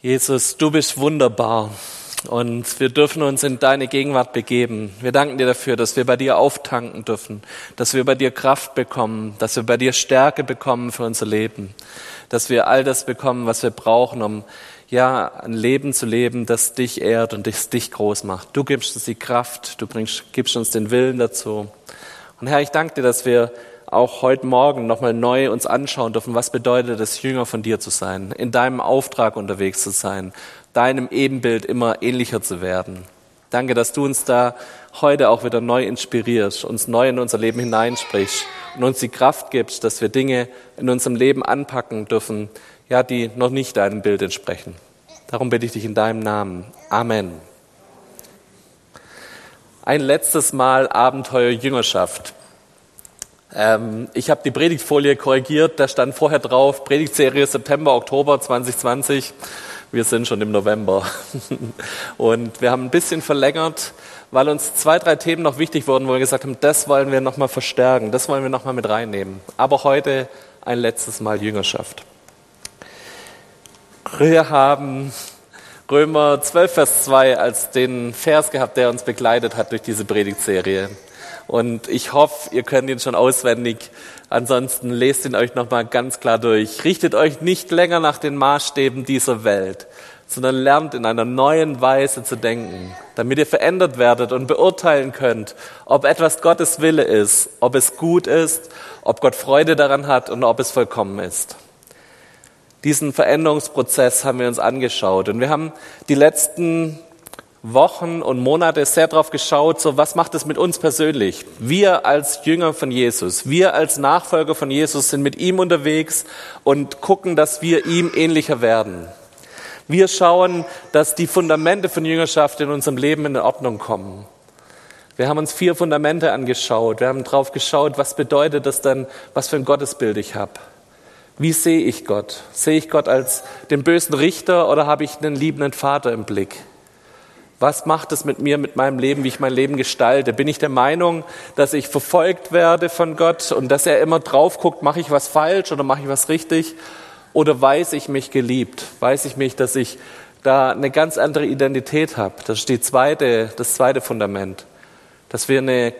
Jesus, du bist wunderbar und wir dürfen uns in deine Gegenwart begeben. Wir danken dir dafür, dass wir bei dir auftanken dürfen, dass wir bei dir Kraft bekommen, dass wir bei dir Stärke bekommen für unser Leben, dass wir all das bekommen, was wir brauchen, um ja ein Leben zu leben, das dich ehrt und das dich groß macht. Du gibst uns die Kraft, du bringst, gibst uns den Willen dazu. Und Herr, ich danke dir, dass wir auch heute Morgen nochmal neu uns anschauen dürfen, was bedeutet es, Jünger von dir zu sein, in deinem Auftrag unterwegs zu sein, deinem Ebenbild immer ähnlicher zu werden. Danke, dass du uns da heute auch wieder neu inspirierst, uns neu in unser Leben hineinsprichst und uns die Kraft gibst, dass wir Dinge in unserem Leben anpacken dürfen, ja, die noch nicht deinem Bild entsprechen. Darum bitte ich dich in deinem Namen. Amen. Ein letztes Mal Abenteuer Jüngerschaft. Ähm, ich habe die Predigtfolie korrigiert, da stand vorher drauf, Predigtserie September, Oktober 2020. Wir sind schon im November. Und wir haben ein bisschen verlängert, weil uns zwei, drei Themen noch wichtig wurden, wo wir gesagt haben, das wollen wir nochmal verstärken, das wollen wir nochmal mit reinnehmen. Aber heute ein letztes Mal Jüngerschaft. Wir haben Römer 12, Vers 2 als den Vers gehabt, der uns begleitet hat durch diese Predigtserie. Und ich hoffe, ihr könnt ihn schon auswendig. Ansonsten lest ihn euch nochmal ganz klar durch. Richtet euch nicht länger nach den Maßstäben dieser Welt, sondern lernt in einer neuen Weise zu denken, damit ihr verändert werdet und beurteilen könnt, ob etwas Gottes Wille ist, ob es gut ist, ob Gott Freude daran hat und ob es vollkommen ist. Diesen Veränderungsprozess haben wir uns angeschaut und wir haben die letzten Wochen und Monate sehr darauf geschaut, so was macht es mit uns persönlich? Wir als Jünger von Jesus, wir als Nachfolger von Jesus sind mit ihm unterwegs und gucken, dass wir ihm ähnlicher werden. Wir schauen, dass die Fundamente von Jüngerschaft in unserem Leben in Ordnung kommen. Wir haben uns vier Fundamente angeschaut. Wir haben darauf geschaut, was bedeutet das denn, was für ein Gottesbild ich habe. Wie sehe ich Gott? Sehe ich Gott als den bösen Richter oder habe ich einen liebenden Vater im Blick? Was macht es mit mir, mit meinem Leben, wie ich mein Leben gestalte? Bin ich der Meinung, dass ich verfolgt werde von Gott und dass er immer drauf guckt, mache ich was falsch oder mache ich was richtig? Oder weiß ich mich geliebt? Weiß ich mich, dass ich da eine ganz andere Identität habe? Das ist die zweite, das zweite Fundament. Dass wir eine,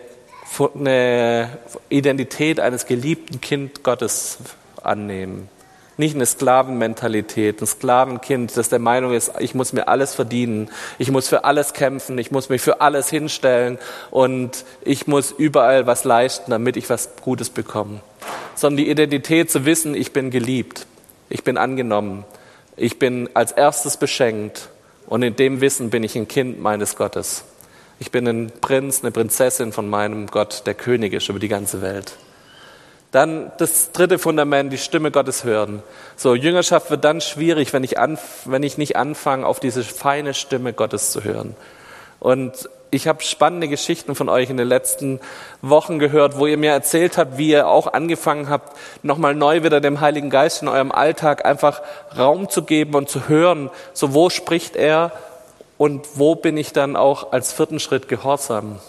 eine Identität eines geliebten Kind Gottes annehmen. Nicht eine Sklavenmentalität, ein Sklavenkind, das der Meinung ist, ich muss mir alles verdienen, ich muss für alles kämpfen, ich muss mich für alles hinstellen und ich muss überall was leisten, damit ich was Gutes bekomme. Sondern die Identität zu wissen, ich bin geliebt, ich bin angenommen, ich bin als erstes beschenkt und in dem Wissen bin ich ein Kind meines Gottes. Ich bin ein Prinz, eine Prinzessin von meinem Gott, der König ist über die ganze Welt. Dann das dritte Fundament, die Stimme Gottes hören. So, Jüngerschaft wird dann schwierig, wenn ich, an, wenn ich nicht anfange, auf diese feine Stimme Gottes zu hören. Und ich habe spannende Geschichten von euch in den letzten Wochen gehört, wo ihr mir erzählt habt, wie ihr auch angefangen habt, nochmal neu wieder dem Heiligen Geist in eurem Alltag einfach Raum zu geben und zu hören, so wo spricht er und wo bin ich dann auch als vierten Schritt gehorsam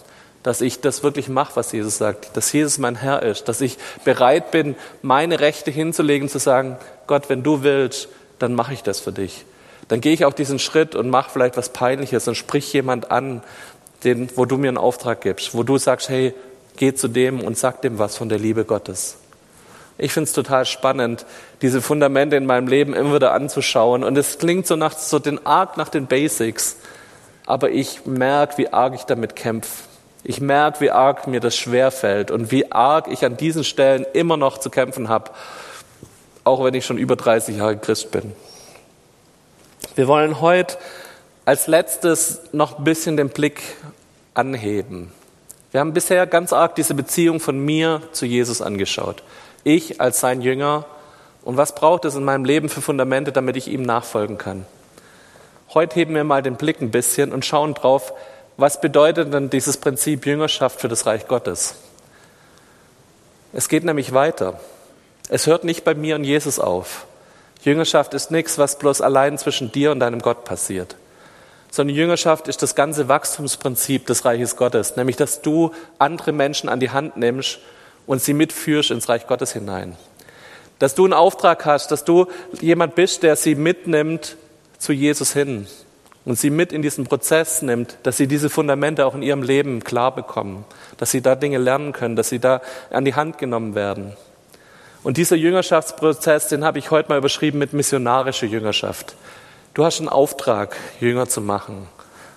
dass ich das wirklich mache, was Jesus sagt, dass Jesus mein Herr ist, dass ich bereit bin, meine Rechte hinzulegen, zu sagen, Gott, wenn du willst, dann mache ich das für dich. Dann gehe ich auch diesen Schritt und mache vielleicht was Peinliches und sprich jemand an, den, wo du mir einen Auftrag gibst, wo du sagst, hey, geh zu dem und sag dem was von der Liebe Gottes. Ich finde es total spannend, diese Fundamente in meinem Leben immer wieder anzuschauen. Und es klingt so nach so den arg nach den Basics, aber ich merke, wie arg ich damit kämpfe ich merke, wie arg mir das schwerfällt und wie arg ich an diesen Stellen immer noch zu kämpfen habe, auch wenn ich schon über 30 Jahre Christ bin. Wir wollen heute als letztes noch ein bisschen den Blick anheben. Wir haben bisher ganz arg diese Beziehung von mir zu Jesus angeschaut. Ich als sein Jünger und was braucht es in meinem Leben für Fundamente, damit ich ihm nachfolgen kann. Heute heben wir mal den Blick ein bisschen und schauen drauf, was bedeutet denn dieses Prinzip Jüngerschaft für das Reich Gottes? Es geht nämlich weiter. Es hört nicht bei mir und Jesus auf. Jüngerschaft ist nichts, was bloß allein zwischen dir und deinem Gott passiert. Sondern Jüngerschaft ist das ganze Wachstumsprinzip des Reiches Gottes, nämlich dass du andere Menschen an die Hand nimmst und sie mitführst ins Reich Gottes hinein. Dass du einen Auftrag hast, dass du jemand bist, der sie mitnimmt zu Jesus hin und sie mit in diesen Prozess nimmt, dass sie diese Fundamente auch in ihrem Leben klar bekommen, dass sie da Dinge lernen können, dass sie da an die Hand genommen werden. Und dieser Jüngerschaftsprozess, den habe ich heute mal überschrieben mit missionarische Jüngerschaft. Du hast einen Auftrag, Jünger zu machen.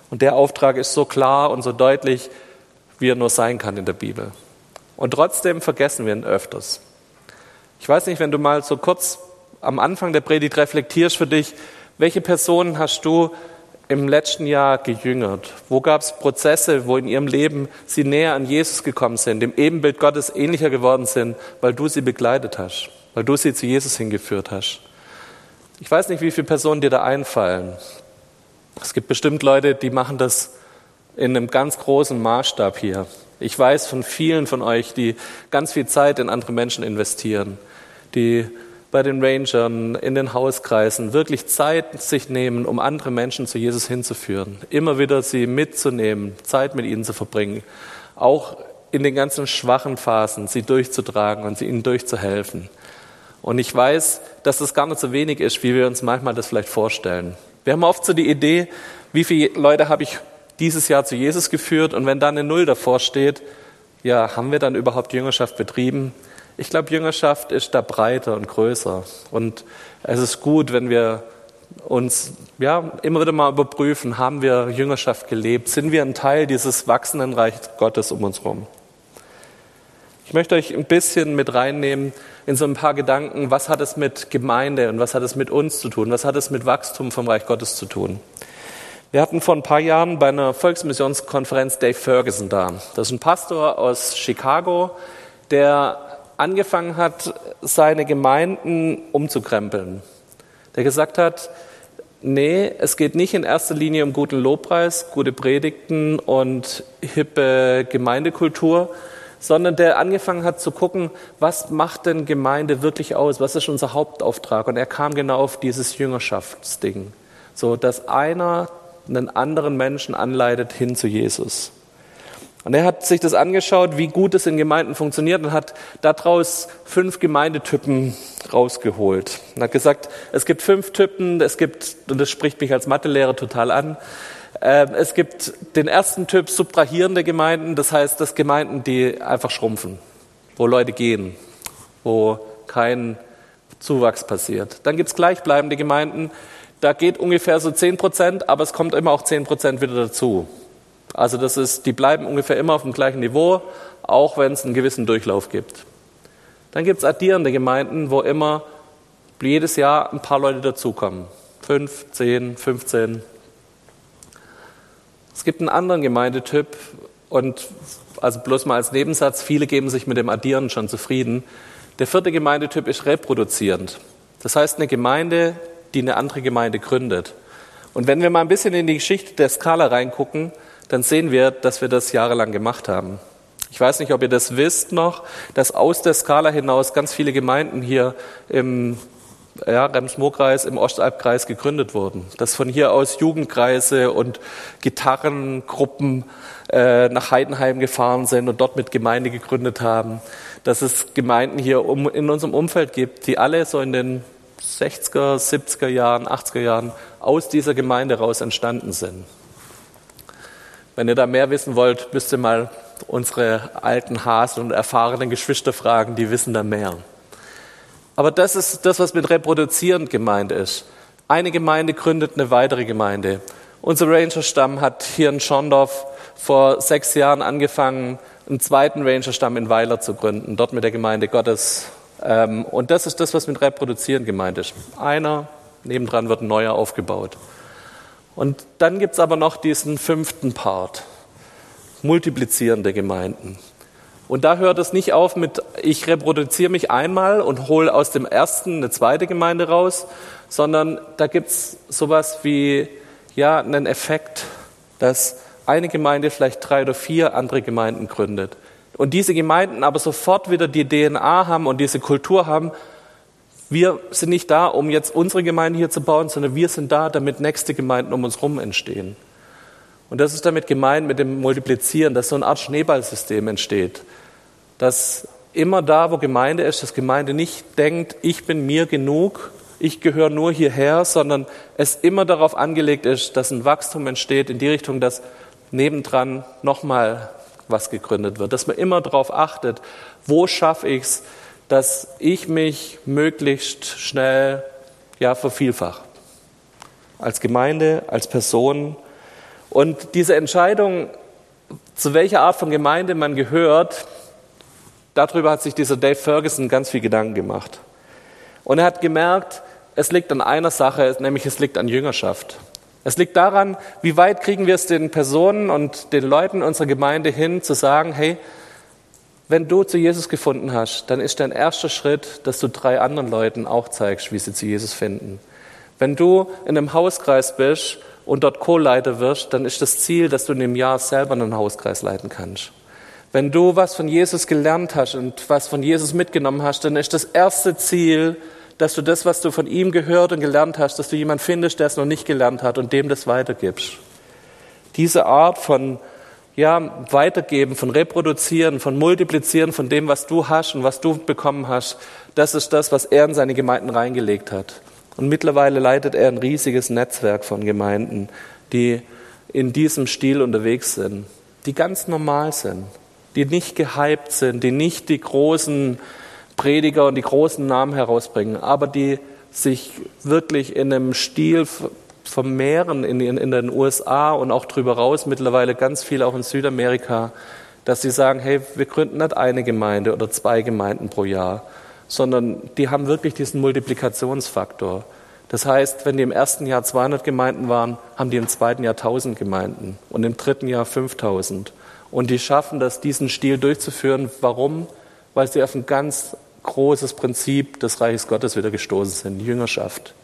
Und der Auftrag ist so klar und so deutlich, wie er nur sein kann in der Bibel. Und trotzdem vergessen wir ihn öfters. Ich weiß nicht, wenn du mal so kurz am Anfang der Predigt reflektierst für dich, welche Personen hast du im letzten Jahr gejüngert? Wo gab es Prozesse, wo in ihrem Leben sie näher an Jesus gekommen sind, dem Ebenbild Gottes ähnlicher geworden sind, weil du sie begleitet hast, weil du sie zu Jesus hingeführt hast? Ich weiß nicht, wie viele Personen dir da einfallen. Es gibt bestimmt Leute, die machen das in einem ganz großen Maßstab hier. Ich weiß von vielen von euch, die ganz viel Zeit in andere Menschen investieren, die bei den Rangern, in den Hauskreisen wirklich Zeit sich nehmen, um andere Menschen zu Jesus hinzuführen. Immer wieder sie mitzunehmen, Zeit mit ihnen zu verbringen. Auch in den ganzen schwachen Phasen sie durchzutragen und ihnen durchzuhelfen. Und ich weiß, dass das gar nicht so wenig ist, wie wir uns manchmal das vielleicht vorstellen. Wir haben oft so die Idee, wie viele Leute habe ich dieses Jahr zu Jesus geführt und wenn da eine Null davor steht, ja, haben wir dann überhaupt Jüngerschaft betrieben? Ich glaube, Jüngerschaft ist da breiter und größer. Und es ist gut, wenn wir uns ja, immer wieder mal überprüfen, haben wir Jüngerschaft gelebt? Sind wir ein Teil dieses wachsenden Reich Gottes um uns herum? Ich möchte euch ein bisschen mit reinnehmen in so ein paar Gedanken, was hat es mit Gemeinde und was hat es mit uns zu tun? Was hat es mit Wachstum vom Reich Gottes zu tun? Wir hatten vor ein paar Jahren bei einer Volksmissionskonferenz Dave Ferguson da. Das ist ein Pastor aus Chicago, der angefangen hat, seine Gemeinden umzukrempeln. Der gesagt hat, nee, es geht nicht in erster Linie um guten Lobpreis, gute Predigten und hippe Gemeindekultur, sondern der angefangen hat zu gucken, was macht denn Gemeinde wirklich aus? Was ist unser Hauptauftrag? Und er kam genau auf dieses Jüngerschaftsding. So, dass einer einen anderen Menschen anleitet hin zu Jesus. Und er hat sich das angeschaut, wie gut es in Gemeinden funktioniert und hat daraus fünf Gemeindetypen rausgeholt. Und hat gesagt, es gibt fünf Typen, es gibt, und das spricht mich als Mathelehrer total an, äh, es gibt den ersten Typ subtrahierende Gemeinden, das heißt, das Gemeinden, die einfach schrumpfen, wo Leute gehen, wo kein Zuwachs passiert. Dann gibt es gleichbleibende Gemeinden, da geht ungefähr so zehn Prozent, aber es kommt immer auch zehn Prozent wieder dazu. Also das ist, die bleiben ungefähr immer auf dem gleichen Niveau, auch wenn es einen gewissen Durchlauf gibt. Dann gibt es addierende Gemeinden, wo immer jedes Jahr ein paar Leute dazukommen. Fünf, zehn, 15. Es gibt einen anderen Gemeindetyp und also bloß mal als Nebensatz, viele geben sich mit dem Addieren schon zufrieden. Der vierte Gemeindetyp ist reproduzierend. Das heißt eine Gemeinde, die eine andere Gemeinde gründet. Und wenn wir mal ein bisschen in die Geschichte der Skala reingucken, dann sehen wir, dass wir das jahrelang gemacht haben. Ich weiß nicht, ob ihr das wisst noch, dass aus der Skala hinaus ganz viele Gemeinden hier im ja, Rems-Murr-Kreis, im Ostalbkreis gegründet wurden. Dass von hier aus Jugendkreise und Gitarrengruppen äh, nach Heidenheim gefahren sind und dort mit Gemeinde gegründet haben. Dass es Gemeinden hier um, in unserem Umfeld gibt, die alle so in den 60er, 70er Jahren, 80er Jahren aus dieser Gemeinde raus entstanden sind. Wenn ihr da mehr wissen wollt, müsst ihr mal unsere alten Hasen und erfahrenen Geschwister fragen, die wissen da mehr. Aber das ist das, was mit reproduzierend gemeint ist. Eine Gemeinde gründet eine weitere Gemeinde. Unser Rangerstamm hat hier in Schondorf vor sechs Jahren angefangen, einen zweiten Rangerstamm in Weiler zu gründen, dort mit der Gemeinde Gottes. Ähm, und das ist das, was mit reproduzieren gemeint ist. Einer, nebendran wird ein neuer aufgebaut. Und dann gibt es aber noch diesen fünften Part, multiplizierende Gemeinden. Und da hört es nicht auf mit, ich reproduziere mich einmal und hole aus dem ersten eine zweite Gemeinde raus, sondern da gibt es sowas wie ja, einen Effekt, dass eine Gemeinde vielleicht drei oder vier andere Gemeinden gründet. Und diese Gemeinden aber sofort wieder die DNA haben und diese Kultur haben, wir sind nicht da, um jetzt unsere Gemeinde hier zu bauen, sondern wir sind da, damit nächste Gemeinden um uns herum entstehen. Und das ist damit gemeint mit dem Multiplizieren, dass so eine Art Schneeballsystem entsteht. Dass immer da, wo Gemeinde ist, dass Gemeinde nicht denkt, ich bin mir genug ich gehöre nur hierher, sondern es immer darauf angelegt ist, dass ein Wachstum entsteht in die Richtung, dass nebendran nochmal was gegründet wird, dass man immer darauf achtet, wo schaffe ich es, dass ich mich möglichst schnell ja, vervielfach. Als Gemeinde, als Person. Und diese Entscheidung, zu welcher Art von Gemeinde man gehört, darüber hat sich dieser Dave Ferguson ganz viel Gedanken gemacht. Und er hat gemerkt, es liegt an einer Sache, nämlich es liegt an Jüngerschaft. Es liegt daran, wie weit kriegen wir es den Personen und den Leuten unserer Gemeinde hin, zu sagen, hey, wenn du zu Jesus gefunden hast, dann ist dein erster Schritt, dass du drei anderen Leuten auch zeigst, wie sie zu Jesus finden. Wenn du in einem Hauskreis bist und dort Co-Leiter wirst, dann ist das Ziel, dass du in dem Jahr selber einen Hauskreis leiten kannst. Wenn du was von Jesus gelernt hast und was von Jesus mitgenommen hast, dann ist das erste Ziel, dass du das, was du von ihm gehört und gelernt hast, dass du jemand findest, der es noch nicht gelernt hat und dem das weitergibst. Diese Art von ja, Weitergeben, von Reproduzieren, von Multiplizieren von dem, was du hast und was du bekommen hast, das ist das, was er in seine Gemeinden reingelegt hat. Und mittlerweile leitet er ein riesiges Netzwerk von Gemeinden, die in diesem Stil unterwegs sind, die ganz normal sind, die nicht gehypt sind, die nicht die großen Prediger und die großen Namen herausbringen, aber die sich wirklich in einem Stil vermehren in, in, in den USA und auch drüber raus, mittlerweile ganz viel auch in Südamerika, dass sie sagen, hey, wir gründen nicht eine Gemeinde oder zwei Gemeinden pro Jahr, sondern die haben wirklich diesen Multiplikationsfaktor. Das heißt, wenn die im ersten Jahr 200 Gemeinden waren, haben die im zweiten Jahr 1000 Gemeinden und im dritten Jahr 5000. Und die schaffen das, diesen Stil durchzuführen. Warum? Weil sie auf ein ganz großes Prinzip des Reiches Gottes wieder gestoßen sind, Jüngerschaft.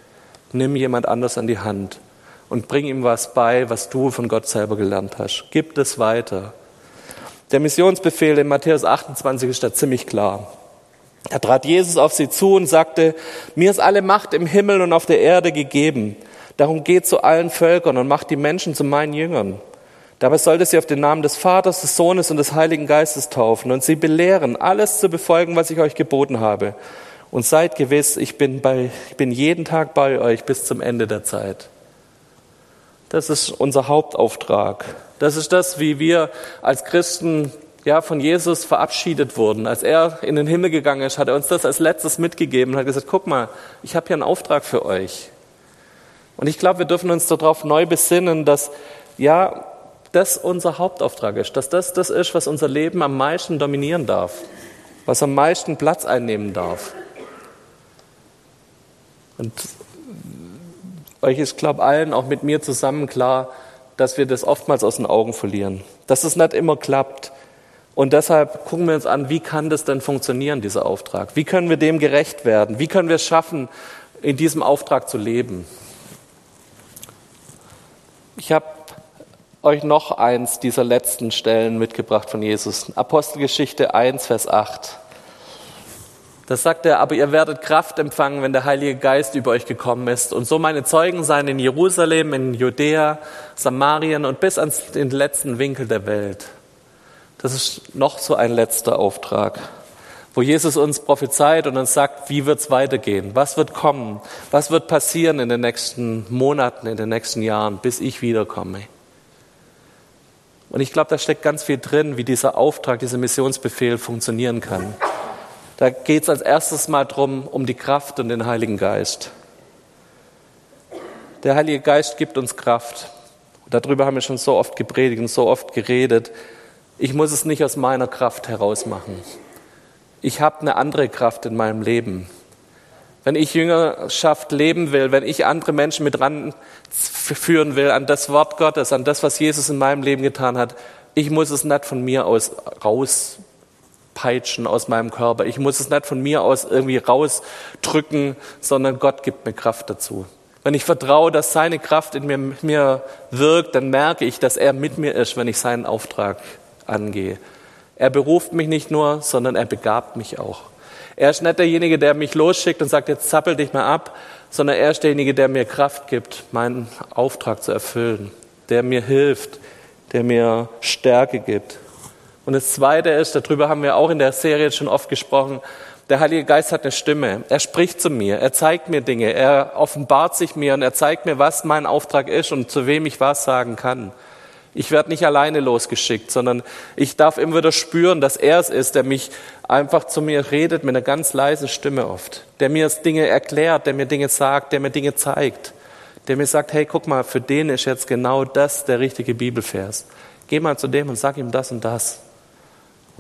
Nimm jemand anders an die Hand und bring ihm was bei, was du von Gott selber gelernt hast. Gib es weiter. Der Missionsbefehl in Matthäus 28 ist da ziemlich klar. Da trat Jesus auf sie zu und sagte, mir ist alle Macht im Himmel und auf der Erde gegeben. Darum geht zu allen Völkern und macht die Menschen zu meinen Jüngern. Dabei sollte sie auf den Namen des Vaters, des Sohnes und des Heiligen Geistes taufen und sie belehren, alles zu befolgen, was ich euch geboten habe. Und seid gewiss, ich bin, bei, ich bin jeden Tag bei euch bis zum Ende der Zeit. Das ist unser Hauptauftrag. Das ist das, wie wir als Christen ja, von Jesus verabschiedet wurden. Als er in den Himmel gegangen ist, hat er uns das als letztes mitgegeben und hat gesagt, guck mal, ich habe hier einen Auftrag für euch. Und ich glaube, wir dürfen uns darauf neu besinnen, dass ja, das unser Hauptauftrag ist, dass das das ist, was unser Leben am meisten dominieren darf, was am meisten Platz einnehmen darf. Und euch ist, glaube allen, auch mit mir zusammen klar, dass wir das oftmals aus den Augen verlieren, dass es nicht immer klappt. Und deshalb gucken wir uns an, wie kann das denn funktionieren, dieser Auftrag? Wie können wir dem gerecht werden? Wie können wir es schaffen, in diesem Auftrag zu leben? Ich habe euch noch eins dieser letzten Stellen mitgebracht von Jesus. Apostelgeschichte 1, Vers 8. Das sagt er, aber ihr werdet Kraft empfangen, wenn der Heilige Geist über euch gekommen ist. Und so meine Zeugen sein in Jerusalem, in Judäa, Samarien und bis ans den letzten Winkel der Welt. Das ist noch so ein letzter Auftrag, wo Jesus uns prophezeit und uns sagt, wie wird's weitergehen? Was wird kommen? Was wird passieren in den nächsten Monaten, in den nächsten Jahren, bis ich wiederkomme? Und ich glaube, da steckt ganz viel drin, wie dieser Auftrag, dieser Missionsbefehl funktionieren kann. Da geht es als erstes mal drum um die Kraft und den Heiligen Geist. Der Heilige Geist gibt uns Kraft. Darüber haben wir schon so oft gepredigt und so oft geredet. Ich muss es nicht aus meiner Kraft heraus machen. Ich habe eine andere Kraft in meinem Leben. Wenn ich Jüngerschaft leben will, wenn ich andere Menschen mit ranführen will an das Wort Gottes, an das, was Jesus in meinem Leben getan hat, ich muss es nicht von mir aus rauspeitschen aus meinem Körper. Ich muss es nicht von mir aus irgendwie rausdrücken, sondern Gott gibt mir Kraft dazu. Wenn ich vertraue, dass seine Kraft in mir, mir wirkt, dann merke ich, dass er mit mir ist, wenn ich seinen Auftrag angehe. Er beruft mich nicht nur, sondern er begabt mich auch. Er ist nicht derjenige, der mich losschickt und sagt, jetzt zappel dich mal ab, sondern er ist derjenige, der mir Kraft gibt, meinen Auftrag zu erfüllen, der mir hilft, der mir Stärke gibt. Und das Zweite ist, darüber haben wir auch in der Serie schon oft gesprochen, Der Heilige Geist hat eine Stimme. Er spricht zu mir. Er zeigt mir Dinge. Er offenbart sich mir und er zeigt mir, was mein Auftrag ist und zu wem ich was sagen kann. Ich werde nicht alleine losgeschickt, sondern ich darf immer wieder spüren, dass er es ist, der mich einfach zu mir redet mit einer ganz leisen Stimme oft, der mir Dinge erklärt, der mir Dinge sagt, der mir Dinge zeigt, der mir sagt, hey, guck mal, für den ist jetzt genau das der richtige Bibelvers. Geh mal zu dem und sag ihm das und das.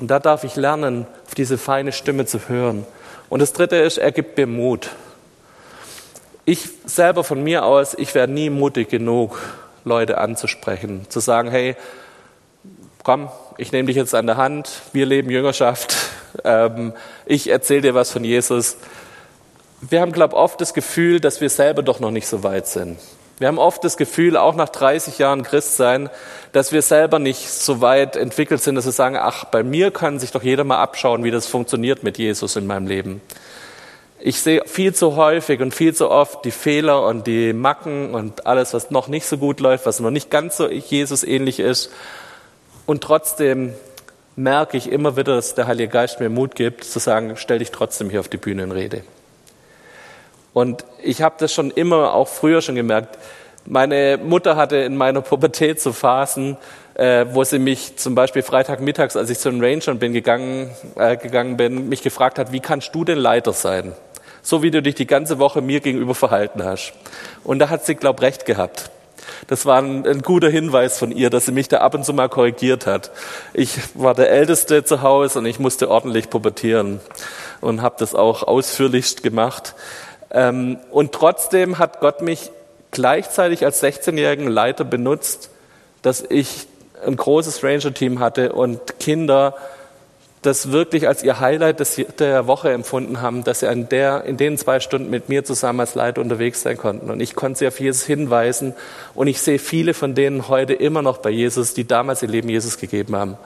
Und da darf ich lernen, auf diese feine Stimme zu hören. Und das Dritte ist, er gibt mir Mut. Ich selber von mir aus, ich werde nie mutig genug, Leute anzusprechen, zu sagen, hey, komm, ich nehme dich jetzt an der Hand, wir leben Jüngerschaft, ähm, ich erzähle dir was von Jesus. Wir haben, glaube ich, oft das Gefühl, dass wir selber doch noch nicht so weit sind. Wir haben oft das Gefühl, auch nach 30 Jahren Christsein, dass wir selber nicht so weit entwickelt sind, dass wir sagen, ach, bei mir kann sich doch jeder mal abschauen, wie das funktioniert mit Jesus in meinem Leben. Ich sehe viel zu häufig und viel zu oft die Fehler und die Macken und alles, was noch nicht so gut läuft, was noch nicht ganz so Jesus ähnlich ist. Und trotzdem merke ich immer wieder, dass der Heilige Geist mir Mut gibt, zu sagen, stell dich trotzdem hier auf die Bühne und rede. Und ich habe das schon immer, auch früher schon gemerkt. Meine Mutter hatte in meiner Pubertät so Phasen, äh, wo sie mich zum Beispiel Freitagmittags, als ich zu den Rangern bin gegangen, äh, gegangen bin, mich gefragt hat, wie kannst du denn Leiter sein? so wie du dich die ganze Woche mir gegenüber verhalten hast. Und da hat sie, glaub, recht gehabt. Das war ein, ein, guter Hinweis von ihr, dass sie mich da ab und zu mal korrigiert hat. Ich war der Älteste zu Hause und ich musste ordentlich pubertieren und habe das auch ausführlichst gemacht. Ähm, und trotzdem hat Gott mich gleichzeitig als 16-jährigen Leiter benutzt, dass ich ein großes Ranger-Team hatte und Kinder das wirklich als ihr Highlight der Woche empfunden haben, dass sie in, der, in den zwei Stunden mit mir zusammen als Leiter unterwegs sein konnten. Und ich konnte sie auf Jesus hinweisen. Und ich sehe viele von denen heute immer noch bei Jesus, die damals ihr Leben Jesus gegeben haben.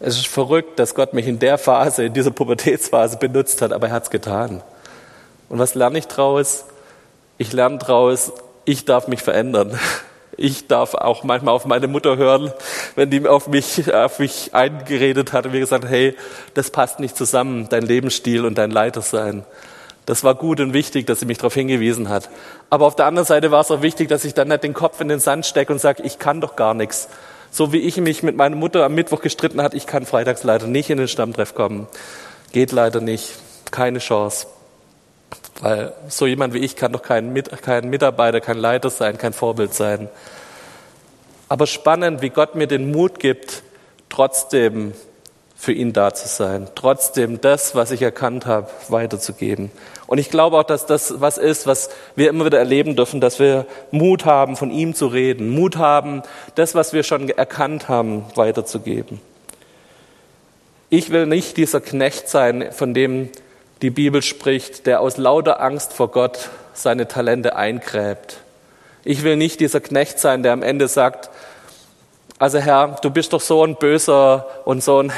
Es ist verrückt, dass Gott mich in der Phase, in dieser Pubertätsphase benutzt hat, aber er hat es getan. Und was lerne ich daraus? Ich lerne daraus, ich darf mich verändern. Ich darf auch manchmal auf meine Mutter hören, wenn die auf mich, auf mich eingeredet hat und mir gesagt, hey, das passt nicht zusammen, dein Lebensstil und dein Leiter sein. Das war gut und wichtig, dass sie mich darauf hingewiesen hat. Aber auf der anderen Seite war es auch wichtig, dass ich dann nicht den Kopf in den Sand stecke und sage, ich kann doch gar nichts. So wie ich mich mit meiner Mutter am Mittwoch gestritten hat, ich kann freitags leider nicht in den Stammtreff kommen. Geht leider nicht. Keine Chance. Weil so jemand wie ich kann doch kein, kein Mitarbeiter, kein Leiter sein, kein Vorbild sein. Aber spannend, wie Gott mir den Mut gibt, trotzdem für ihn da zu sein, trotzdem das, was ich erkannt habe, weiterzugeben. Und ich glaube auch, dass das was ist, was wir immer wieder erleben dürfen, dass wir Mut haben, von ihm zu reden, Mut haben, das, was wir schon erkannt haben, weiterzugeben. Ich will nicht dieser Knecht sein, von dem die Bibel spricht, der aus lauter Angst vor Gott seine Talente eingräbt. Ich will nicht dieser Knecht sein, der am Ende sagt, also Herr, du bist doch so ein böser und so ein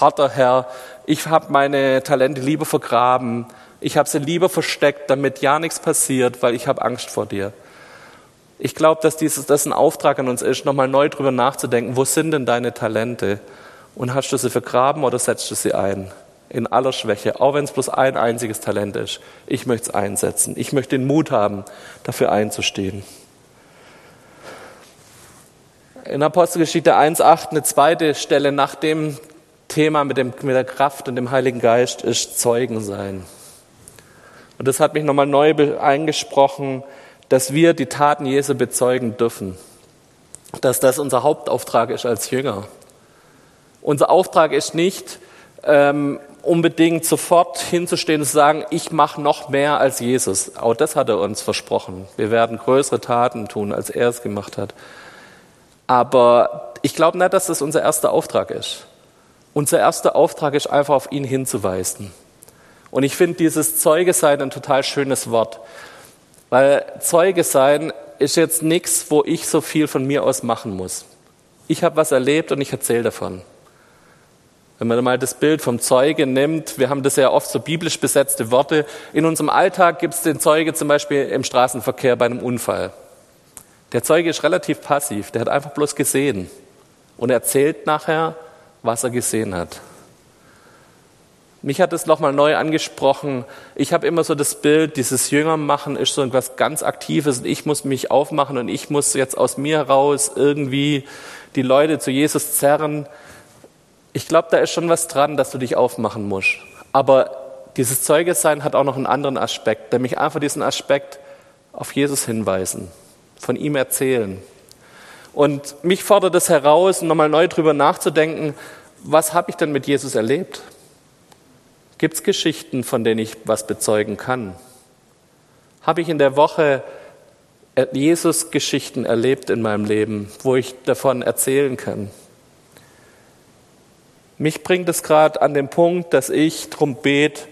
harter Herr. Ich habe meine Talente lieber vergraben. Ich habe sie lieber versteckt, damit ja nichts passiert, weil ich habe Angst vor dir. Ich glaube, dass dieses, das ein Auftrag an uns ist, nochmal neu drüber nachzudenken, wo sind denn deine Talente? Und hast du sie vergraben oder setzt du sie ein? In aller Schwäche, auch wenn es bloß ein einziges Talent ist. Ich möchte es einsetzen. Ich möchte den Mut haben, dafür einzustehen. In Apostelgeschichte 1.8 eine zweite Stelle nach dem Thema mit, dem, mit der Kraft und dem Heiligen Geist ist Zeugen sein. Und das hat mich nochmal neu eingesprochen, dass wir die Taten Jesu bezeugen dürfen. Dass das unser Hauptauftrag ist als Jünger. Unser Auftrag ist nicht, ähm, unbedingt sofort hinzustehen und zu sagen, ich mache noch mehr als Jesus. Auch das hat er uns versprochen. Wir werden größere Taten tun, als er es gemacht hat. Aber ich glaube nicht, dass das unser erster Auftrag ist. Unser erster Auftrag ist einfach auf ihn hinzuweisen. Und ich finde dieses Zeuge sein ein total schönes Wort. Weil Zeuge sein ist jetzt nichts, wo ich so viel von mir aus machen muss. Ich habe was erlebt und ich erzähle davon. Wenn man mal das Bild vom Zeuge nimmt, wir haben das ja oft so biblisch besetzte Worte. In unserem Alltag gibt es den Zeuge zum Beispiel im Straßenverkehr bei einem Unfall. Der Zeuge ist relativ passiv, der hat einfach bloß gesehen und erzählt nachher, was er gesehen hat. Mich hat es nochmal neu angesprochen. Ich habe immer so das Bild, dieses Jüngermachen ist so etwas ganz Aktives und ich muss mich aufmachen und ich muss jetzt aus mir heraus irgendwie die Leute zu Jesus zerren. Ich glaube, da ist schon was dran, dass du dich aufmachen musst. Aber dieses Zeugesein hat auch noch einen anderen Aspekt, nämlich einfach diesen Aspekt auf Jesus hinweisen, von ihm erzählen. Und mich fordert es heraus, nochmal neu drüber nachzudenken, was habe ich denn mit Jesus erlebt? Gibt es Geschichten, von denen ich was bezeugen kann? Habe ich in der Woche Jesus-Geschichten erlebt in meinem Leben, wo ich davon erzählen kann? Mich bringt es gerade an den Punkt, dass ich drum bete,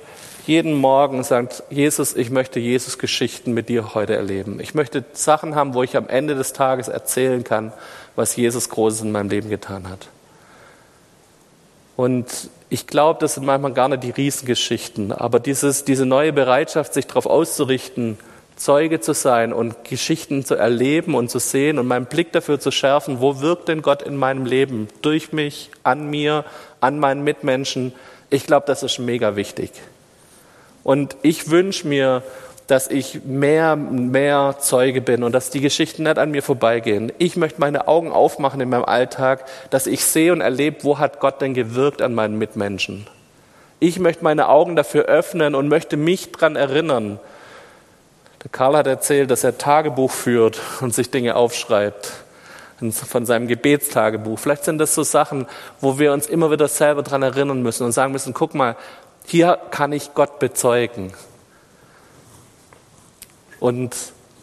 jeden Morgen sagt, Jesus, ich möchte Jesus-Geschichten mit dir heute erleben. Ich möchte Sachen haben, wo ich am Ende des Tages erzählen kann, was Jesus Großes in meinem Leben getan hat. Und ich glaube, das sind manchmal gar nicht die Riesengeschichten, aber dieses, diese neue Bereitschaft, sich darauf auszurichten, Zeuge zu sein und Geschichten zu erleben und zu sehen und meinen Blick dafür zu schärfen, wo wirkt denn Gott in meinem Leben? Durch mich, an mir, an meinen Mitmenschen. Ich glaube, das ist mega wichtig. Und ich wünsche mir, dass ich mehr, mehr Zeuge bin und dass die Geschichten nicht an mir vorbeigehen. Ich möchte meine Augen aufmachen in meinem Alltag, dass ich sehe und erlebe, wo hat Gott denn gewirkt an meinen Mitmenschen. Ich möchte meine Augen dafür öffnen und möchte mich daran erinnern. Der Karl hat erzählt, dass er Tagebuch führt und sich Dinge aufschreibt von seinem Gebetstagebuch. Vielleicht sind das so Sachen, wo wir uns immer wieder selber daran erinnern müssen und sagen müssen, guck mal, hier kann ich Gott bezeugen. Und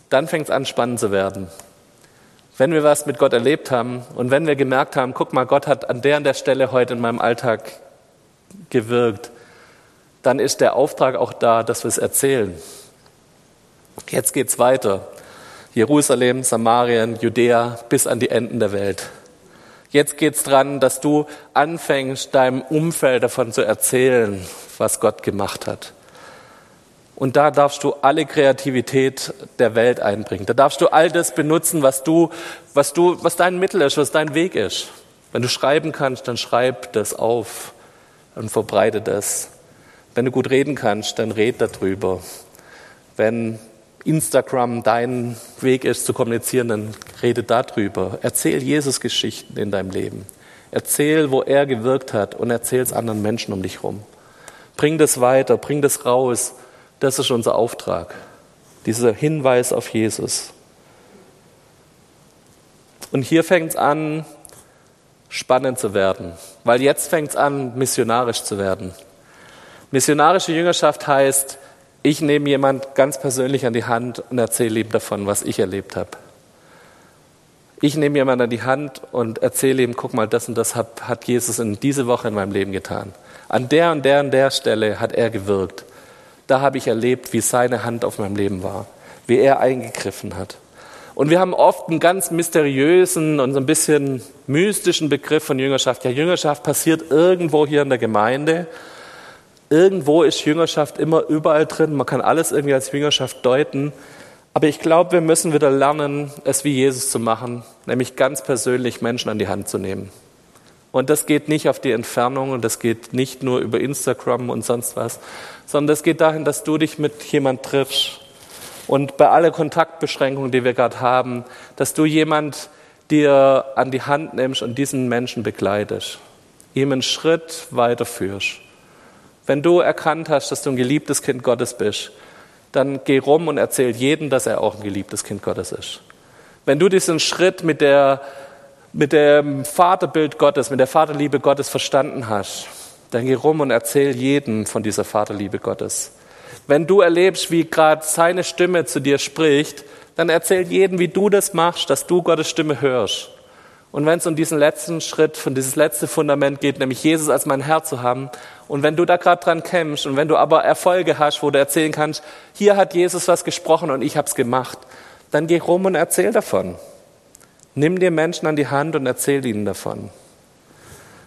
dann fängt es an, spannend zu werden. Wenn wir was mit Gott erlebt haben und wenn wir gemerkt haben, guck mal, Gott hat an der und der Stelle heute in meinem Alltag gewirkt, dann ist der Auftrag auch da, dass wir es erzählen. Jetzt geht's weiter. Jerusalem, Samarien, Judäa bis an die Enden der Welt. Jetzt geht's dran, dass du anfängst, deinem Umfeld davon zu erzählen, was Gott gemacht hat. Und da darfst du alle Kreativität der Welt einbringen. Da darfst du all das benutzen, was du, was du, was dein Mittel ist, was dein Weg ist. Wenn du schreiben kannst, dann schreib das auf und verbreite das. Wenn du gut reden kannst, dann red darüber. Wenn Instagram dein Weg ist zu kommunizieren, dann rede darüber. Erzähl Jesus Geschichten in deinem Leben. Erzähl, wo er gewirkt hat und erzähl es anderen Menschen um dich herum. Bring das weiter, bring das raus. Das ist unser Auftrag. Dieser Hinweis auf Jesus. Und hier fängt es an, spannend zu werden, weil jetzt fängt es an, missionarisch zu werden. Missionarische Jüngerschaft heißt, ich nehme jemand ganz persönlich an die Hand und erzähle ihm davon, was ich erlebt habe. Ich nehme jemand an die Hand und erzähle ihm, guck mal, das und das hat, hat Jesus in diese Woche in meinem Leben getan. An der und der und der Stelle hat er gewirkt. Da habe ich erlebt, wie seine Hand auf meinem Leben war, wie er eingegriffen hat. Und wir haben oft einen ganz mysteriösen und so ein bisschen mystischen Begriff von Jüngerschaft. Ja, Jüngerschaft passiert irgendwo hier in der Gemeinde Irgendwo ist Jüngerschaft immer überall drin. Man kann alles irgendwie als Jüngerschaft deuten. Aber ich glaube, wir müssen wieder lernen, es wie Jesus zu machen, nämlich ganz persönlich Menschen an die Hand zu nehmen. Und das geht nicht auf die Entfernung und das geht nicht nur über Instagram und sonst was, sondern das geht dahin, dass du dich mit jemand triffst und bei aller Kontaktbeschränkungen, die wir gerade haben, dass du jemand dir an die Hand nimmst und diesen Menschen begleitest, ihm einen Schritt weiterführst. Wenn du erkannt hast, dass du ein geliebtes Kind Gottes bist, dann geh rum und erzähl jedem, dass er auch ein geliebtes Kind Gottes ist. Wenn du diesen Schritt mit, der, mit dem Vaterbild Gottes, mit der Vaterliebe Gottes verstanden hast, dann geh rum und erzähl jedem von dieser Vaterliebe Gottes. Wenn du erlebst, wie gerade seine Stimme zu dir spricht, dann erzähl jedem, wie du das machst, dass du Gottes Stimme hörst. Und wenn es um diesen letzten Schritt, von dieses letzte Fundament geht, nämlich Jesus als mein Herr zu haben, und wenn du da gerade dran kämpfst und wenn du aber Erfolge hast, wo du erzählen kannst, hier hat Jesus was gesprochen und ich habe es gemacht, dann geh rum und erzähl davon. Nimm dir Menschen an die Hand und erzähl ihnen davon.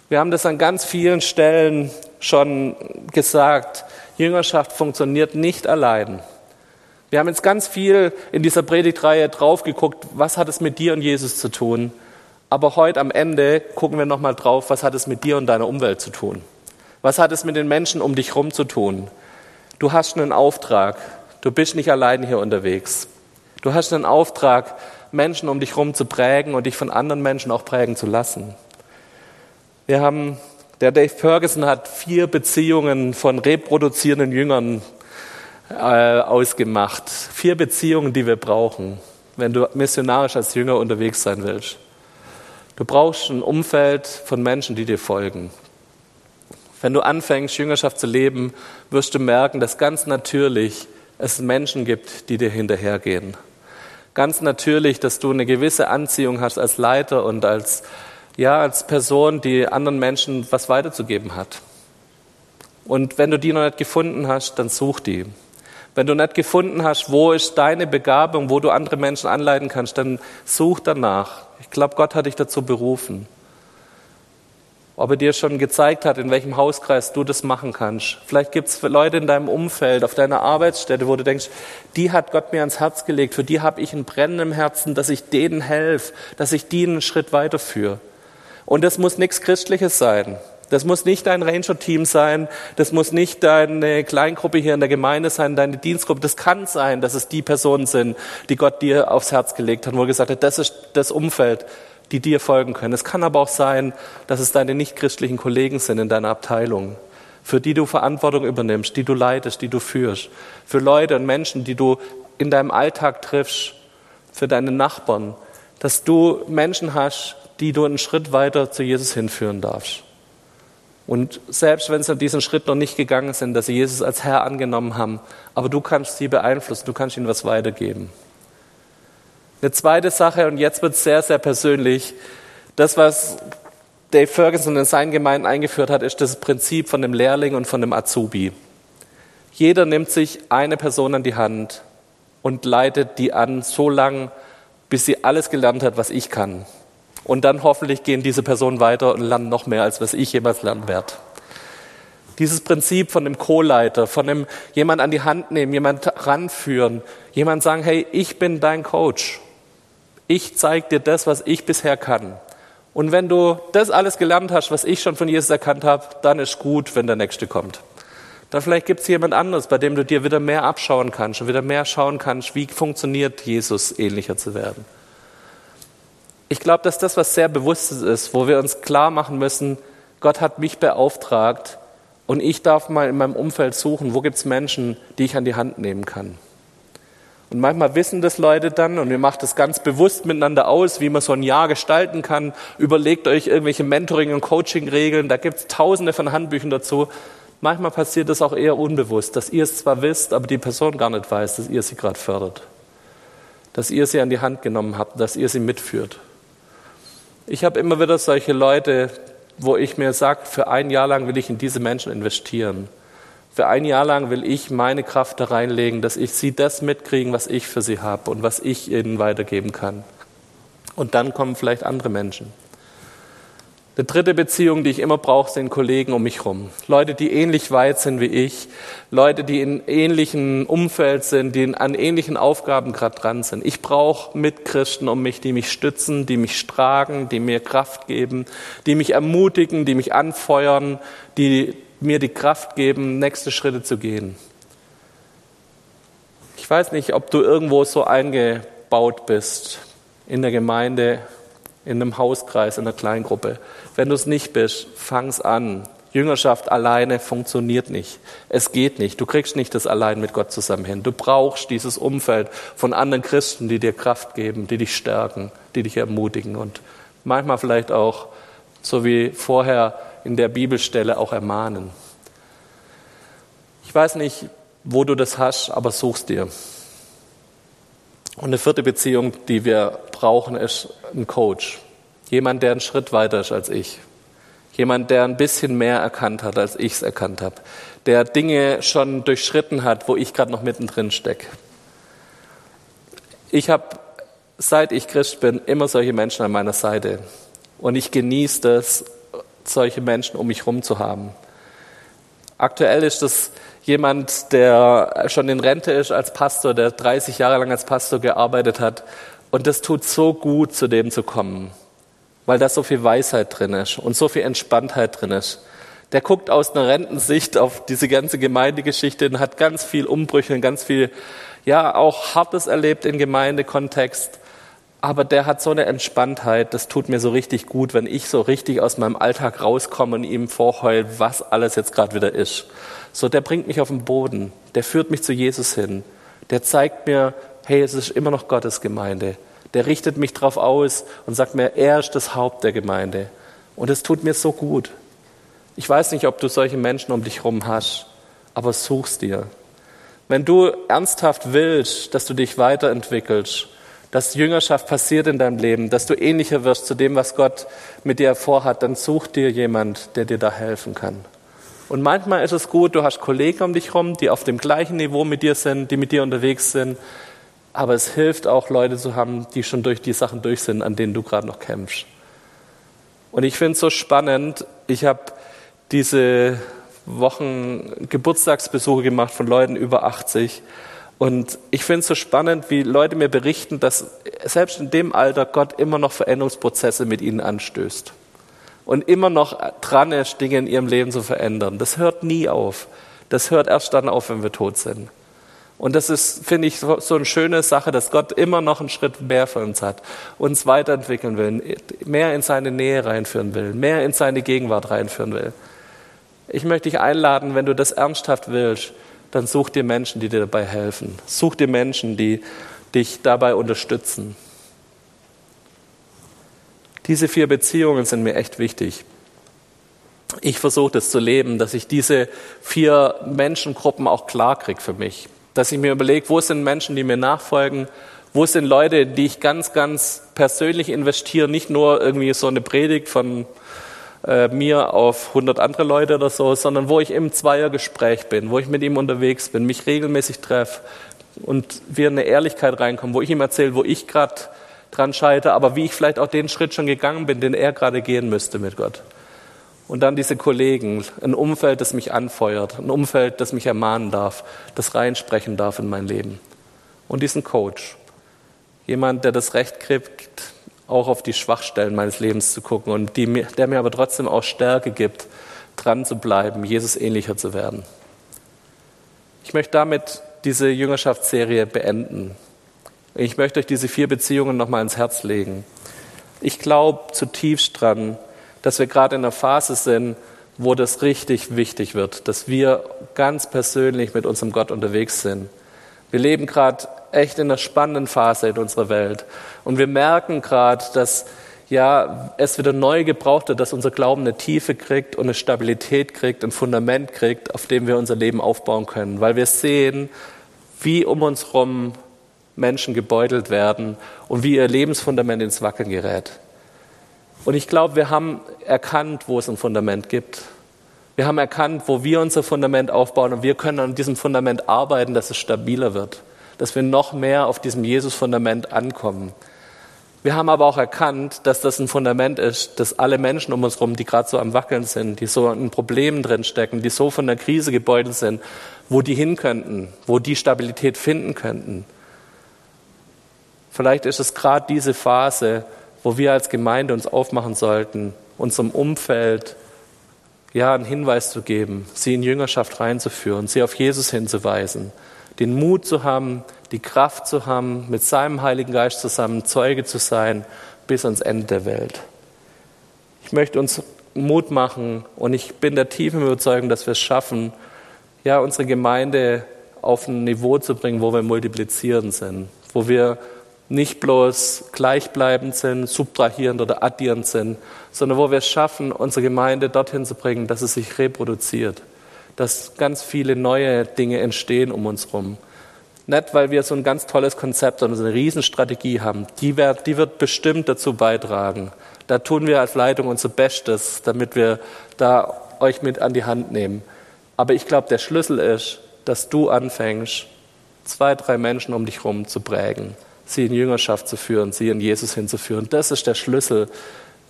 Wir haben das an ganz vielen Stellen schon gesagt. Jüngerschaft funktioniert nicht allein. Wir haben jetzt ganz viel in dieser Predigtreihe drauf geguckt, was hat es mit dir und Jesus zu tun. Aber heute am Ende gucken wir nochmal drauf, was hat es mit dir und deiner Umwelt zu tun. Was hat es mit den Menschen um dich herum zu tun? Du hast einen Auftrag. Du bist nicht allein hier unterwegs. Du hast einen Auftrag, Menschen um dich herum zu prägen und dich von anderen Menschen auch prägen zu lassen. Wir haben, der Dave Ferguson hat vier Beziehungen von reproduzierenden Jüngern äh, ausgemacht. Vier Beziehungen, die wir brauchen, wenn du missionarisch als Jünger unterwegs sein willst. Du brauchst ein Umfeld von Menschen, die dir folgen. Wenn du anfängst, Jüngerschaft zu leben, wirst du merken, dass ganz natürlich es Menschen gibt, die dir hinterhergehen. Ganz natürlich, dass du eine gewisse Anziehung hast als Leiter und als, ja, als Person, die anderen Menschen was weiterzugeben hat. Und wenn du die noch nicht gefunden hast, dann such die. Wenn du nicht gefunden hast, wo ist deine Begabung, wo du andere Menschen anleiten kannst, dann such danach. Ich glaube, Gott hat dich dazu berufen ob er dir schon gezeigt hat, in welchem Hauskreis du das machen kannst. Vielleicht gibt es Leute in deinem Umfeld, auf deiner Arbeitsstätte, wo du denkst, die hat Gott mir ans Herz gelegt, für die habe ich ein Brennen im Herzen, dass ich denen helfe, dass ich die einen Schritt weiterführe. Und das muss nichts Christliches sein. Das muss nicht dein Ranger-Team sein, das muss nicht deine Kleingruppe hier in der Gemeinde sein, deine Dienstgruppe. Das kann sein, dass es die Personen sind, die Gott dir aufs Herz gelegt hat, wo er gesagt hat, das ist das Umfeld, die dir folgen können. Es kann aber auch sein, dass es deine nichtchristlichen Kollegen sind in deiner Abteilung, für die du Verantwortung übernimmst, die du leitest, die du führst, für Leute und Menschen, die du in deinem Alltag triffst, für deine Nachbarn, dass du Menschen hast, die du einen Schritt weiter zu Jesus hinführen darfst. Und selbst wenn sie diesen Schritt noch nicht gegangen sind, dass sie Jesus als Herr angenommen haben, aber du kannst sie beeinflussen, du kannst ihnen was weitergeben. Eine zweite Sache, und jetzt wird es sehr, sehr persönlich. Das, was Dave Ferguson in seinen Gemeinden eingeführt hat, ist das Prinzip von dem Lehrling und von dem Azubi. Jeder nimmt sich eine Person an die Hand und leitet die an, so lang, bis sie alles gelernt hat, was ich kann. Und dann hoffentlich gehen diese Personen weiter und lernen noch mehr, als was ich jemals lernen werde. Dieses Prinzip von dem Co-Leiter, von dem jemand an die Hand nehmen, jemand ranführen, jemand sagen, hey, ich bin dein Coach ich zeige dir das, was ich bisher kann. Und wenn du das alles gelernt hast, was ich schon von Jesus erkannt habe, dann ist gut, wenn der Nächste kommt. Dann vielleicht gibt es jemand anderes, bei dem du dir wieder mehr abschauen kannst und wieder mehr schauen kannst, wie funktioniert Jesus ähnlicher zu werden. Ich glaube, dass das was sehr Bewusstes ist, wo wir uns klar machen müssen, Gott hat mich beauftragt und ich darf mal in meinem Umfeld suchen, wo gibt es Menschen, die ich an die Hand nehmen kann. Und manchmal wissen das Leute dann und wir machen das ganz bewusst miteinander aus, wie man so ein Jahr gestalten kann. Überlegt euch irgendwelche Mentoring- und Coaching-Regeln, da gibt es tausende von Handbüchern dazu. Manchmal passiert das auch eher unbewusst, dass ihr es zwar wisst, aber die Person gar nicht weiß, dass ihr sie gerade fördert. Dass ihr sie an die Hand genommen habt, dass ihr sie mitführt. Ich habe immer wieder solche Leute, wo ich mir sage, für ein Jahr lang will ich in diese Menschen investieren. Für ein Jahr lang will ich meine Kraft da reinlegen, dass ich sie das mitkriegen, was ich für sie habe und was ich ihnen weitergeben kann. Und dann kommen vielleicht andere Menschen. Die dritte Beziehung, die ich immer brauche, sind Kollegen um mich herum. Leute, die ähnlich weit sind wie ich. Leute, die in ähnlichen Umfeld sind, die an ähnlichen Aufgaben gerade dran sind. Ich brauche Mitchristen um mich, die mich stützen, die mich tragen, die mir Kraft geben, die mich ermutigen, die mich anfeuern, die mir die Kraft geben, nächste Schritte zu gehen. Ich weiß nicht, ob du irgendwo so eingebaut bist in der Gemeinde, in einem Hauskreis, in einer Kleingruppe. Wenn du es nicht bist, fang's an. Jüngerschaft alleine funktioniert nicht. Es geht nicht. Du kriegst nicht das allein mit Gott zusammen hin. Du brauchst dieses Umfeld von anderen Christen, die dir Kraft geben, die dich stärken, die dich ermutigen und manchmal vielleicht auch, so wie vorher, in der Bibelstelle auch ermahnen. Ich weiß nicht, wo du das hast, aber suchst dir. Und eine vierte Beziehung, die wir brauchen, ist ein Coach. Jemand, der einen Schritt weiter ist als ich. Jemand, der ein bisschen mehr erkannt hat, als ich es erkannt habe. Der Dinge schon durchschritten hat, wo ich gerade noch mittendrin stecke. Ich habe, seit ich Christ bin, immer solche Menschen an meiner Seite. Und ich genieße das, solche Menschen um mich herum zu haben. Aktuell ist das jemand, der schon in Rente ist als Pastor, der 30 Jahre lang als Pastor gearbeitet hat. Und das tut so gut, zu dem zu kommen, weil da so viel Weisheit drin ist und so viel Entspanntheit drin ist. der guckt aus einer Rentensicht auf diese ganze Gemeindegeschichte und hat ganz viel Umbrüche und ganz viel, ja, auch Hartes erlebt im Gemeindekontext. Aber der hat so eine Entspanntheit, das tut mir so richtig gut, wenn ich so richtig aus meinem Alltag rauskomme und ihm vorheul, was alles jetzt gerade wieder ist. So, der bringt mich auf den Boden, der führt mich zu Jesus hin, der zeigt mir, hey, es ist immer noch Gottes Gemeinde. Der richtet mich drauf aus und sagt mir, er ist das Haupt der Gemeinde. Und es tut mir so gut. Ich weiß nicht, ob du solche Menschen um dich herum hast, aber suchst dir. Wenn du ernsthaft willst, dass du dich weiterentwickelst, dass Jüngerschaft passiert in deinem Leben, dass du ähnlicher wirst zu dem, was Gott mit dir vorhat, dann such dir jemand, der dir da helfen kann. Und manchmal ist es gut, du hast Kollegen um dich herum, die auf dem gleichen Niveau mit dir sind, die mit dir unterwegs sind. Aber es hilft auch, Leute zu haben, die schon durch die Sachen durch sind, an denen du gerade noch kämpfst. Und ich finde es so spannend. Ich habe diese Wochen Geburtstagsbesuche gemacht von Leuten über 80. Und ich finde es so spannend, wie Leute mir berichten, dass selbst in dem Alter Gott immer noch Veränderungsprozesse mit ihnen anstößt. Und immer noch dran ist, Dinge in ihrem Leben zu verändern. Das hört nie auf. Das hört erst dann auf, wenn wir tot sind. Und das ist, finde ich, so, eine schöne Sache, dass Gott immer noch einen Schritt mehr für uns hat, uns weiterentwickeln will, mehr in seine Nähe reinführen will, mehr in seine Gegenwart reinführen will. Ich möchte dich einladen, wenn du das ernsthaft willst, dann such dir Menschen, die dir dabei helfen. Such dir Menschen, die dich dabei unterstützen. Diese vier Beziehungen sind mir echt wichtig. Ich versuche das zu leben, dass ich diese vier Menschengruppen auch klar kriege für mich. Dass ich mir überlege, wo sind Menschen, die mir nachfolgen, wo sind Leute, die ich ganz, ganz persönlich investiere, nicht nur irgendwie so eine Predigt von äh, mir auf 100 andere Leute oder so, sondern wo ich im Zweiergespräch bin, wo ich mit ihm unterwegs bin, mich regelmäßig treffe und wir in eine Ehrlichkeit reinkommen, wo ich ihm erzähle, wo ich gerade dran scheitere, aber wie ich vielleicht auch den Schritt schon gegangen bin, den er gerade gehen müsste mit Gott. Und dann diese Kollegen, ein Umfeld, das mich anfeuert, ein Umfeld, das mich ermahnen darf, das reinsprechen darf in mein Leben. Und diesen Coach, jemand, der das Recht kriegt, auch auf die Schwachstellen meines Lebens zu gucken und die, der mir aber trotzdem auch Stärke gibt, dran zu bleiben, Jesus ähnlicher zu werden. Ich möchte damit diese Jüngerschaftsserie beenden. Ich möchte euch diese vier Beziehungen nochmal ins Herz legen. Ich glaube zutiefst dran, dass wir gerade in einer Phase sind, wo das richtig wichtig wird, dass wir ganz persönlich mit unserem Gott unterwegs sind. Wir leben gerade echt in einer spannenden Phase in unserer Welt. Und wir merken gerade, dass ja, es wieder neu gebraucht wird, dass unser Glauben eine Tiefe kriegt und eine Stabilität kriegt, ein Fundament kriegt, auf dem wir unser Leben aufbauen können. Weil wir sehen, wie um uns herum Menschen gebeutelt werden und wie ihr Lebensfundament ins Wackeln gerät. Und ich glaube, wir haben erkannt, wo es ein Fundament gibt. Wir haben erkannt, wo wir unser Fundament aufbauen und wir können an diesem Fundament arbeiten, dass es stabiler wird dass wir noch mehr auf diesem Jesus-Fundament ankommen. Wir haben aber auch erkannt, dass das ein Fundament ist, dass alle Menschen um uns herum, die gerade so am Wackeln sind, die so in Problemen drinstecken, die so von der Krise gebeutelt sind, wo die hin könnten, wo die Stabilität finden könnten. Vielleicht ist es gerade diese Phase, wo wir als Gemeinde uns aufmachen sollten, unserem Umfeld ja einen Hinweis zu geben, sie in Jüngerschaft reinzuführen, sie auf Jesus hinzuweisen den Mut zu haben, die Kraft zu haben, mit seinem Heiligen Geist zusammen Zeuge zu sein bis ans Ende der Welt. Ich möchte uns Mut machen und ich bin der tiefen Überzeugung, dass wir es schaffen, ja, unsere Gemeinde auf ein Niveau zu bringen, wo wir multiplizierend sind, wo wir nicht bloß gleichbleibend sind, subtrahierend oder addierend sind, sondern wo wir es schaffen, unsere Gemeinde dorthin zu bringen, dass es sich reproduziert dass ganz viele neue Dinge entstehen um uns herum. Nicht, weil wir so ein ganz tolles Konzept, sondern so eine Riesenstrategie haben. Die wird, die wird bestimmt dazu beitragen. Da tun wir als Leitung unser Bestes, damit wir da euch mit an die Hand nehmen. Aber ich glaube, der Schlüssel ist, dass du anfängst, zwei, drei Menschen um dich herum zu prägen, sie in Jüngerschaft zu führen, sie in Jesus hinzuführen. Das ist der Schlüssel,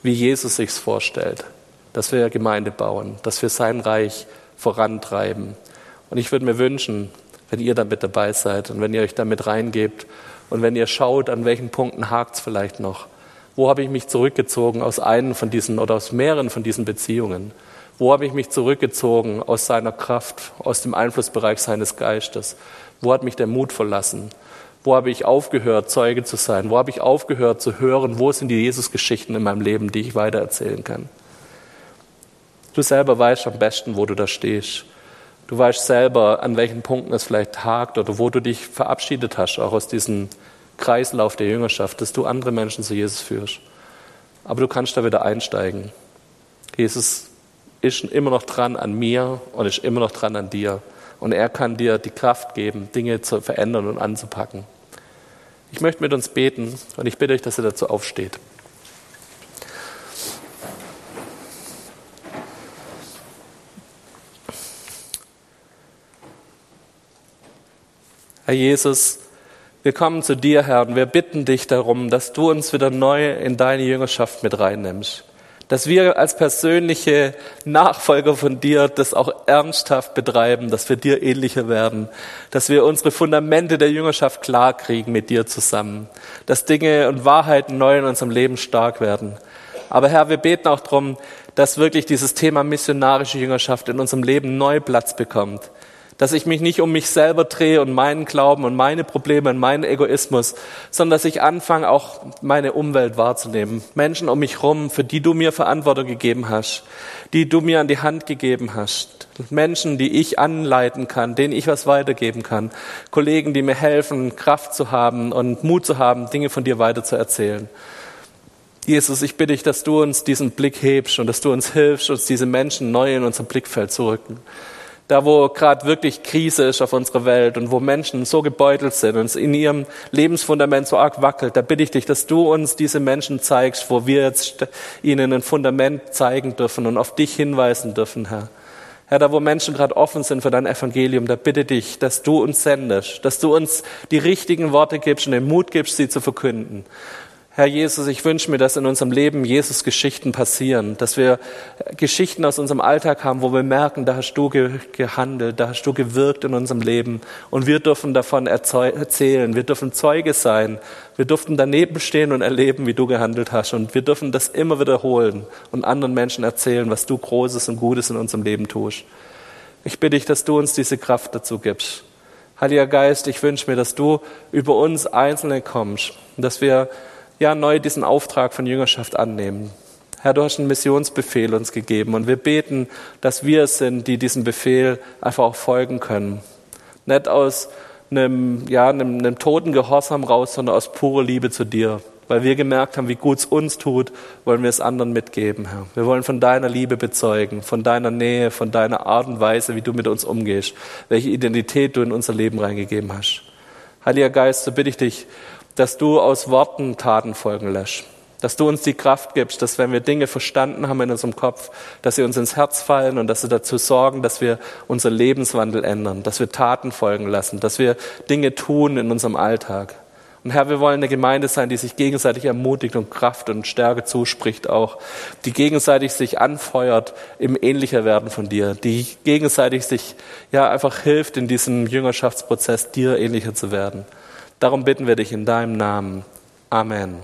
wie Jesus sich's vorstellt, dass wir Gemeinde bauen, dass wir sein Reich vorantreiben. Und ich würde mir wünschen, wenn ihr damit dabei seid und wenn ihr euch damit reingebt und wenn ihr schaut, an welchen Punkten hakt es vielleicht noch, Wo habe ich mich zurückgezogen aus einen von diesen oder aus mehreren von diesen Beziehungen? Wo habe ich mich zurückgezogen aus seiner Kraft, aus dem Einflussbereich seines Geistes? Wo hat mich der Mut verlassen? Wo habe ich aufgehört, Zeuge zu sein? Wo habe ich aufgehört zu hören? Wo sind die Jesus-Geschichten in meinem Leben, die ich weitererzählen kann? Du selber weißt am besten, wo du da stehst. Du weißt selber, an welchen Punkten es vielleicht hakt oder wo du dich verabschiedet hast, auch aus diesem Kreislauf der Jüngerschaft, dass du andere Menschen zu Jesus führst. Aber du kannst da wieder einsteigen. Jesus ist immer noch dran an mir und ist immer noch dran an dir. Und er kann dir die Kraft geben, Dinge zu verändern und anzupacken. Ich möchte mit uns beten und ich bitte euch, dass ihr dazu aufsteht. Herr Jesus, wir kommen zu dir, Herr, und wir bitten dich darum, dass du uns wieder neu in deine Jüngerschaft mit reinnimmst. Dass wir als persönliche Nachfolger von dir das auch ernsthaft betreiben, dass wir dir ähnlicher werden, dass wir unsere Fundamente der Jüngerschaft klarkriegen mit dir zusammen, dass Dinge und Wahrheiten neu in unserem Leben stark werden. Aber Herr, wir beten auch darum, dass wirklich dieses Thema missionarische Jüngerschaft in unserem Leben neu Platz bekommt dass ich mich nicht um mich selber drehe und meinen Glauben und meine Probleme und meinen Egoismus, sondern dass ich anfange, auch meine Umwelt wahrzunehmen. Menschen um mich herum, für die du mir Verantwortung gegeben hast, die du mir an die Hand gegeben hast. Menschen, die ich anleiten kann, denen ich was weitergeben kann. Kollegen, die mir helfen, Kraft zu haben und Mut zu haben, Dinge von dir weiterzuerzählen. Jesus, ich bitte dich, dass du uns diesen Blick hebst und dass du uns hilfst, uns diese Menschen neu in unser Blickfeld zu rücken. Da, wo gerade wirklich Krise ist auf unserer Welt und wo Menschen so gebeutelt sind und es in ihrem Lebensfundament so arg wackelt, da bitte ich dich, dass du uns diese Menschen zeigst, wo wir jetzt ihnen ein Fundament zeigen dürfen und auf dich hinweisen dürfen, Herr. Herr, da wo Menschen gerade offen sind für dein Evangelium, da bitte dich, dass du uns sendest, dass du uns die richtigen Worte gibst und den Mut gibst, sie zu verkünden. Herr Jesus, ich wünsche mir, dass in unserem Leben Jesus Geschichten passieren, dass wir Geschichten aus unserem Alltag haben, wo wir merken, da hast du gehandelt, da hast du gewirkt in unserem Leben und wir dürfen davon erzählen, wir dürfen Zeuge sein, wir durften daneben stehen und erleben, wie du gehandelt hast und wir dürfen das immer wiederholen und anderen Menschen erzählen, was du Großes und Gutes in unserem Leben tust. Ich bitte dich, dass du uns diese Kraft dazu gibst. Heiliger Geist, ich wünsche mir, dass du über uns Einzelne kommst und dass wir ja neu diesen Auftrag von Jüngerschaft annehmen. Herr, du hast einen Missionsbefehl uns gegeben und wir beten, dass wir es sind, die diesem Befehl einfach auch folgen können. Nicht aus einem, ja, einem, einem toten Gehorsam raus, sondern aus purer Liebe zu dir. Weil wir gemerkt haben, wie gut es uns tut, wollen wir es anderen mitgeben, Herr. Wir wollen von deiner Liebe bezeugen, von deiner Nähe, von deiner Art und Weise, wie du mit uns umgehst, welche Identität du in unser Leben reingegeben hast. Heiliger Geist, so bitte ich dich, dass du aus Worten Taten folgen lässt. Dass du uns die Kraft gibst, dass wenn wir Dinge verstanden haben in unserem Kopf, dass sie uns ins Herz fallen und dass sie dazu sorgen, dass wir unser Lebenswandel ändern, dass wir Taten folgen lassen, dass wir Dinge tun in unserem Alltag. Und Herr, wir wollen eine Gemeinde sein, die sich gegenseitig ermutigt und Kraft und Stärke zuspricht auch, die gegenseitig sich anfeuert im ähnlicher werden von dir, die gegenseitig sich ja einfach hilft in diesem Jüngerschaftsprozess dir ähnlicher zu werden. Darum bitten wir dich in deinem Namen. Amen.